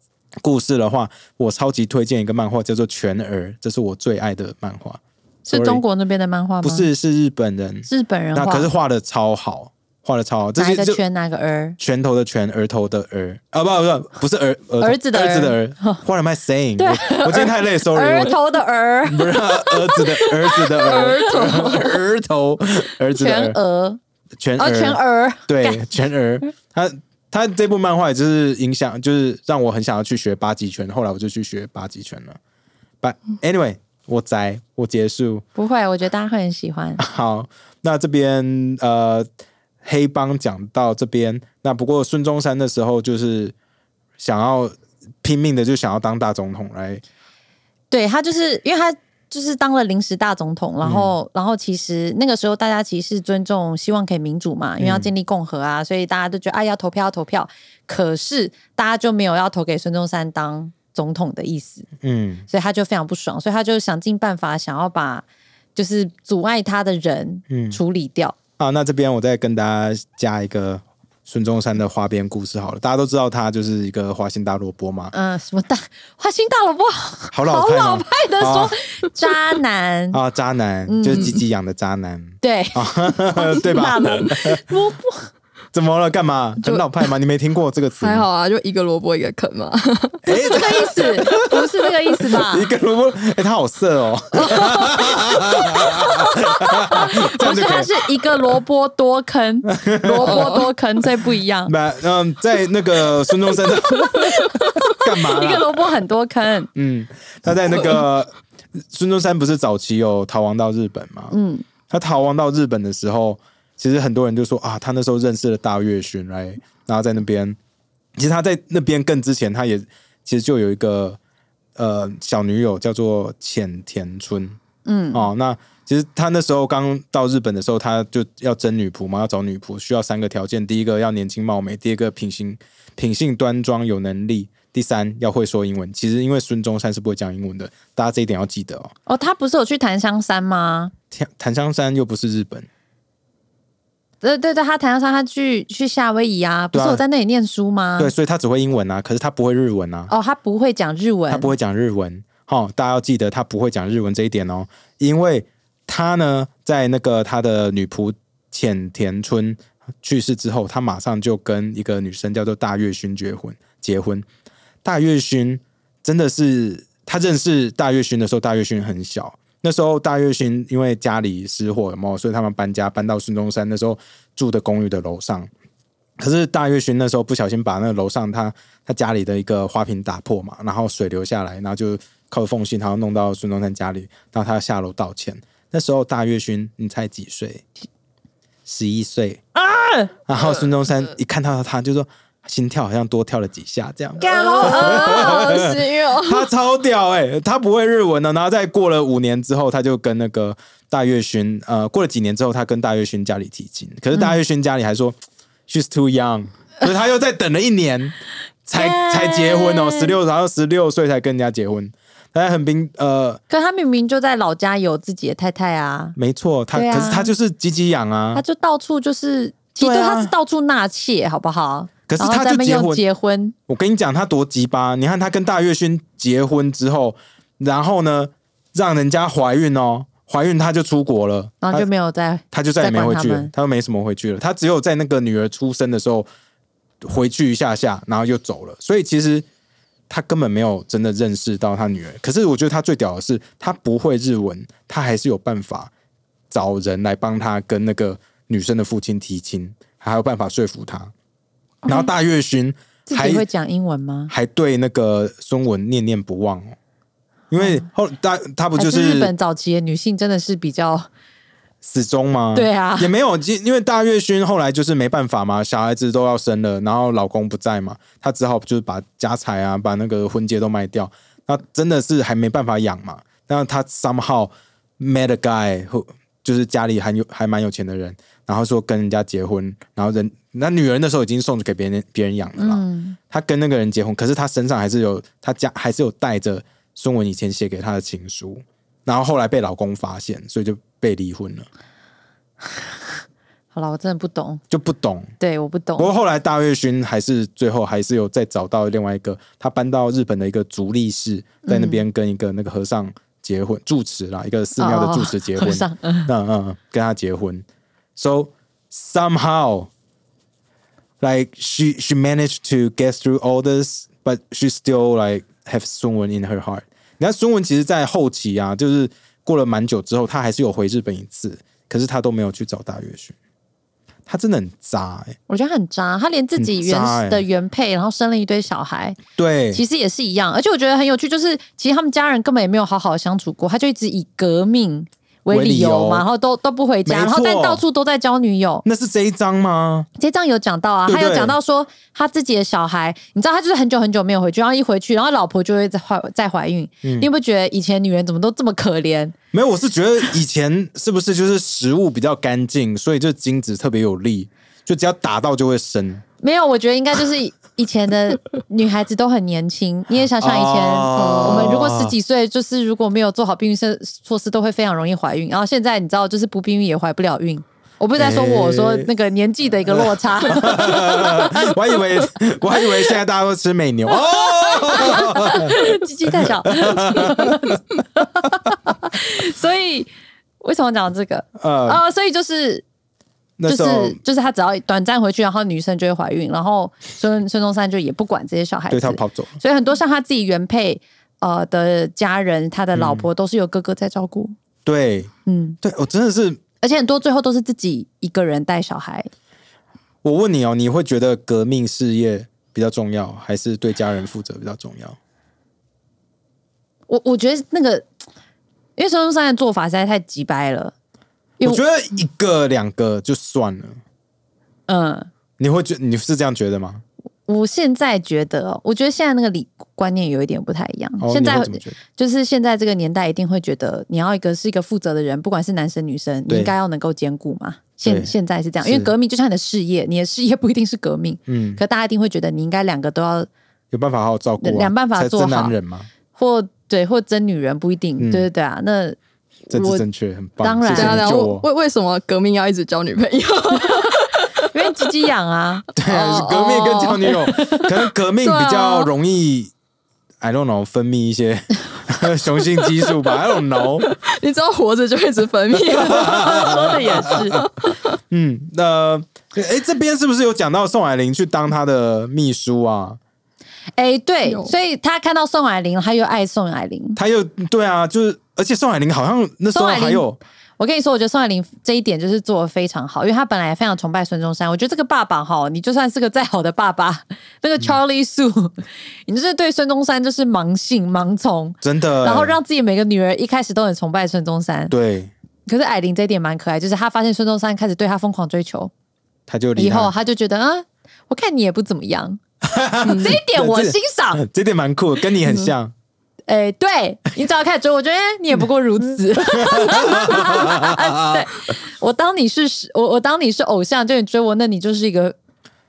故事的话，我超级推荐一个漫画叫做《全儿》，这是我最爱的漫画。是中国那边的漫画吗？不，是，是日本人，日本人那画，可是画的超好，画的超好。哪一个圈哪个儿？拳头的拳，额头的儿啊，不不不，不是儿儿儿子的儿子的儿 儿。What am I saying？我我今天太累，sorry 儿。头的儿，不是儿子的儿 子的儿儿头儿子的全儿全儿全儿，对全儿。他他这部漫画也就是影响，就是让我很想要去学八极拳，后来我就去学八极拳了。But anyway，我宅我结束。不会，我觉得大家会很喜欢。好，那这边呃，黑帮讲到这边，那不过孙中山的时候就是想要拼命的就想要当大总统来，对他就是因为他就是当了临时大总统，然后、然后其实那个时候大家其实是尊重，希望可以民主嘛，因为要建立共和啊，所以大家都觉得哎要投票要投票，可是大家就没有要投给孙中山当总统的意思，嗯。所以他就非常不爽，所以他就想尽办法想要把就是阻碍他的人嗯，处理掉。好，那这边我再跟大家加一个孙中山的花边故事好了，大家都知道他就是一个花心大萝卜嘛，嗯、什么大花心大萝卜，好老派吗？好老派的说、啊渣男，啊，渣男、嗯就是鸡鸡养的渣男，对，对吧？萝卜怎么了？干嘛？很老派吗？你没听过这个词？还好啊，就一个萝卜一个坑嘛。不是，这个意思，不是这个意思吧？一个萝卜，哎、他好色哦，不，就是他。是一个萝卜多坑，萝卜多坑，这不一样。那嗯，在那个孙中山的干嘛？一个萝卜很多坑，嗯，他在那个孙中山不是早期有逃亡到日本吗？嗯，他逃亡到日本的时候，其实很多人就说啊，他那时候认识了大月勋来，然后在那边，其实他在那边更之前，他也其实就有一个呃小女友叫做浅田春，嗯哦，那其实他那时候刚到日本的时候，他就要征女仆嘛，要找女仆，需要三个条件：第一个要年轻貌美，第二个品行品性端庄有能力，第三要会说英文。其实因为孙中山是不会讲英文的，大家这一点要记得哦。哦，他不是有去檀香山吗？檀檀香山又不是日本，对对对，他檀香山，他去去夏威夷啊，不是我在那里念书吗？对，所以他只会英文啊，可是他不会日文啊，哦，他不会讲日文，他不会讲日文。好、大家要记得他不会讲日文这一点哦，因为他呢，在那个他的女仆浅田春去世之后，他马上就跟一个女生叫做大月薰结婚。结婚，大月薰真的是他认识大月薰的时候，大月薰很小。那时候大月勋因为家里失火，了嘛？所以他们搬家搬到孙中山那时候住的公寓的楼上。可是大月勋那时候不小心把那个楼上他他家里的一个花瓶打破嘛，然后水流下来，然后就靠缝隙，然后弄到孙中山家里，然后他下楼道歉。那时候大月勋你才几岁？十一岁啊！然后孙中山一看到他，就说心跳好像多跳了几下，这样。干好恶好心哦，他超屌哎、他不会日文的，然后再过了五年之后，他就跟那个大月薰，呃，过了几年之后，他跟大月薰家里提亲，可是大月薰家里还说、she's too young，所以他又再等了一年才才结婚哦，十六，然后十六岁才跟人家结婚，他在横滨，呃，可他明明就在老家有自己的太太啊，没错，他、对啊。可是他就是鸡鸡养啊。他，就到处就是，其实对啊。他是到处纳妾，好不好？可是他就结婚结婚，我跟你讲，他多鸡巴！你看他跟大月勋结婚之后，然后呢，让人家怀孕哦，怀孕他就出国了，然后就没有再他就再也没回去他就没什么回去了。他只有在那个女儿出生的时候回去一下下，然后又走了。所以其实他根本没有真的认识到他女儿。可是我觉得他最屌的是，他不会日文，他还是有办法找人来帮他跟那个女生的父亲提亲，还有办法说服他。然后大月勋还会讲英文吗？还对那个孙文念念不忘哦，因为后大他不就还是日本早期的女性真的是比较死忠吗？对啊也没有，因因为大月勋后来就是没办法嘛，小孩子都要生了，然后老公不在嘛，她只好就是把家财啊，把那个婚戒都卖掉，那真的是还没办法养嘛。那他 somehow met a guy who 就是家里还有还蛮有钱的人，然后说跟人家结婚，然后人那女人那时候已经送给别人别人养了啦。嗯，他跟那个人结婚，可是她身上还是有她家还是有带着孙文以前写给她的情书，然后后来被老公发现，所以就被离婚了，好了，我真的不懂，就不懂。对，我不懂不。过后来大月勋还是最后还是有再找到另外一个，他搬到日本的一个足利市，在那边跟一个那个和尚结婚，住持啦，一个寺庙的住持结婚，和尚嗯嗯嗯，跟他结婚。So somehow, like she she managed to get through all this, but she still like have 孙文 in her heart. 你看孙文其实，在后期啊，就是过了蛮久之后，他还是有回日本一次，可是他都没有去找大月勋。他真的很渣哎、我觉得他很渣，他连自己原的原配，然后生了一堆小孩，对，其实也是一样。而且我觉得很有趣，就是其实他们家人根本也没有好好相处过，他就一直以革命为为理由嘛，然后都都不回家，然后但到处都在交女友。那是这一章吗？这章有讲到啊，对对他有讲到说他自己的小孩，你知道他就是很久很久没有回去，然后一回去，然后老婆就会再怀再怀孕。嗯你有没有觉得以前女人怎么都这么可怜？没有，我是觉得以前是不是就是食物比较干净，所以就精子特别有力，就只要打到就会生。没有，我觉得应该就是以前的女孩子都很年轻。你也想想以前，哦我们如果十几岁，就是如果没有做好避孕措措施，都会非常容易怀孕。然后现在你知道，就是不避孕也怀不了孕。我不是在说我，我说那个年纪的一个落差。我还以为我还以为现在大家都吃美牛哦，鸡鸡太小，所以为什么讲这个？呃，啊、所以就是就是就是他只要短暂回去，然后女生就会怀孕，然后孙孙中山就也不管这些小孩子对他，跑走，所以很多像他自己原配呃的家人，他的老婆都是由哥哥在照顾，对。嗯，对，我真的是，而且很多最后都是自己一个人带小孩。我问你哦，你会觉得革命事业比较重要，还是对家人负责比较重要？我我觉得那个，因为孙中山的做法实在太急掰了，我觉得一个两个就算了，嗯。你会觉你是这样觉得吗？我现在觉得哦，我觉得现在那个理观念有一点不太一样。哦，现在？就是现在这个年代，一定会觉得你要一个是一个负责的人，不管是男生女生，你对应该要能够兼顾嘛。现对现在是这样，因为革命就像你的事业，你的事业不一定是革命，嗯，可大家一定会觉得你应该两个都要，有办法好好照顾、啊，两办法做好男人嘛，或对或真女人不一定，嗯对对对啊。那我政治正确，很棒。当然谢谢对啊，对啊，为。为为什么革命要一直交女朋友？因为鸡鸡痒啊，对啊，哦革命跟交女友，可能革命比较容易，I don't know，分泌一些 雄性激素吧，I don't know。你只要活着就一直分泌。说的也是。嗯，那哎，这边是不是有讲到宋霭龄去当他的秘书啊？哎，对，所以他看到宋霭龄，他又爱宋霭龄。他又对啊，就是而且宋霭龄好像那时候宋霭龄还有我跟你说，我觉得宋霭龄这一点就是做的非常好，因为他本来也非常崇拜孙中山。我觉得这个爸爸哈，你就算是个再好的爸爸，那个 Charlie Su，、你就是对孙中山就是盲信盲从，真的，然后让自己每个女儿一开始都很崇拜孙中山。对，可是霭龄这一点蛮可爱，就是他发现孙中山开始对他疯狂追求他就以后，他，他就觉得啊，我看你也不怎么样，这一点我欣赏。这点蛮酷，跟你很像。哎、对你只要开始追，我觉得哎你也不过如此。对我当你是我，我当你是偶像，就你追我，那你就是一个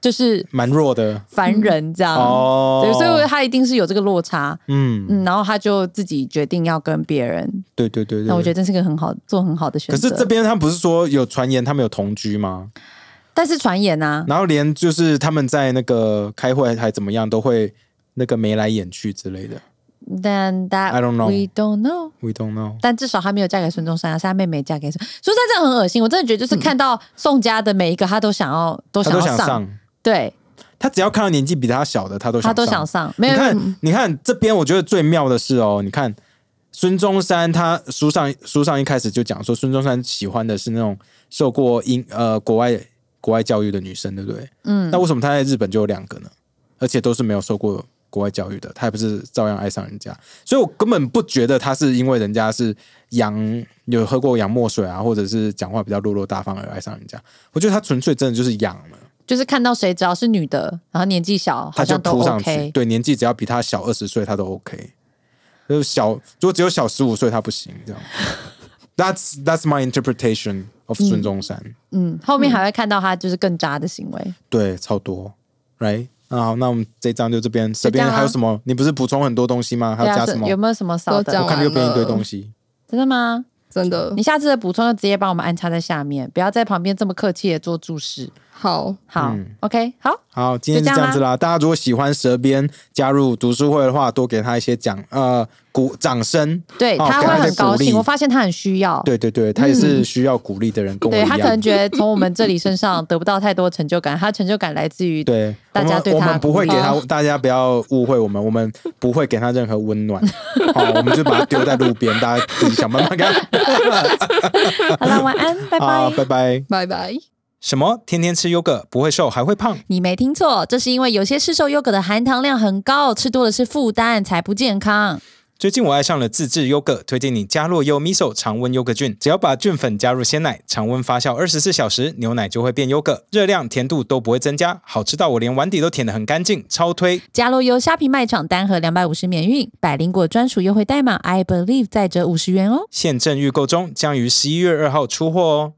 就是蛮弱的凡人这样。哦。对，所以我觉得他一定是有这个落差，嗯，嗯，然后他就自己决定要跟别人，对对对对。那我觉得这是个很好做很好的选择。可是这边他不是说有传言他们有同居吗？但是传言啊，然后连就是他们在那个开会还怎么样，都会那个眉来眼去之类的。但 that I don't know we don't know。We don't know。但至少他没有嫁给孙中山啊，是他妹妹嫁给孙。孙中山真的很恶心，我真的觉得就是看到宋家的每一个，他都想要都想要上，上，对，他只要看到年纪比他小的，他都想他都想上，没有你看，你看这边，我觉得最妙的是哦，你看孙中山，他书上书上一开始就讲说，孙中山喜欢的是那种受过英呃国外国外教育的女生，对不对？嗯那为什么她在日本就有两个呢？而且都是没有受过国外教育的，她也不是照样爱上人家？所以我根本不觉得她是因为人家是洋有喝过洋墨水啊，或者是讲话比较落落大方而爱上人家。我觉得她纯粹真的就是洋了。就是看到谁只要是女的，然后年纪小，好他就像都扑上去，对，年纪只要比他小二十岁，他都 OK。就是小，如果只有小十五岁，他不行。这样，That's That's my interpretation 孙中山。嗯，后面还会看到他就是更渣的行为。对，超多，right？那好，那我们这一章就这边，这边还有什么？你不是补充很多东西吗？还有加什么？是有没有什么少的？我看右边一堆东西。真的吗？真的你下次的补充就直接帮我们安插在下面，不要在旁边这么客气的做注释。好，好、嗯 o k 好，好，今天是就这样子啦。大家如果喜欢蛇鞭加入读书会的话，多给他一些奖呃鼓掌声。对、他会很高兴。我发现他很需要，对对对，他也是需要鼓励的人，跟我一样。对他可能觉得从我们这里身上得不到太多成就感，他的成就感来自于对，大家对他我们我们不会给他，大家不要误会我们，我们不会给他任何温暖，好，我们就把他丢在路边，大家自己想办法给他。好了，晚安，拜拜。好，拜拜。拜拜。什么？天天吃优格不会瘦还会胖？你没听错，这是因为有些市售优格的含糖量很高，吃多了是负担，才不健康。最近我爱上了自制优格，推荐你加洛优 miso 常温优格菌。只要把菌粉加入鲜奶，常温发酵二十四小时，牛奶就会变优格，热量、甜度都不会增加，好吃到我连碗底都舔得很干净，超推！加洛优虾皮卖场单盒两百五十免运，百灵果专属优惠代码 I believe 再折五十元哦。现正预购中，将于十一月二号出货哦。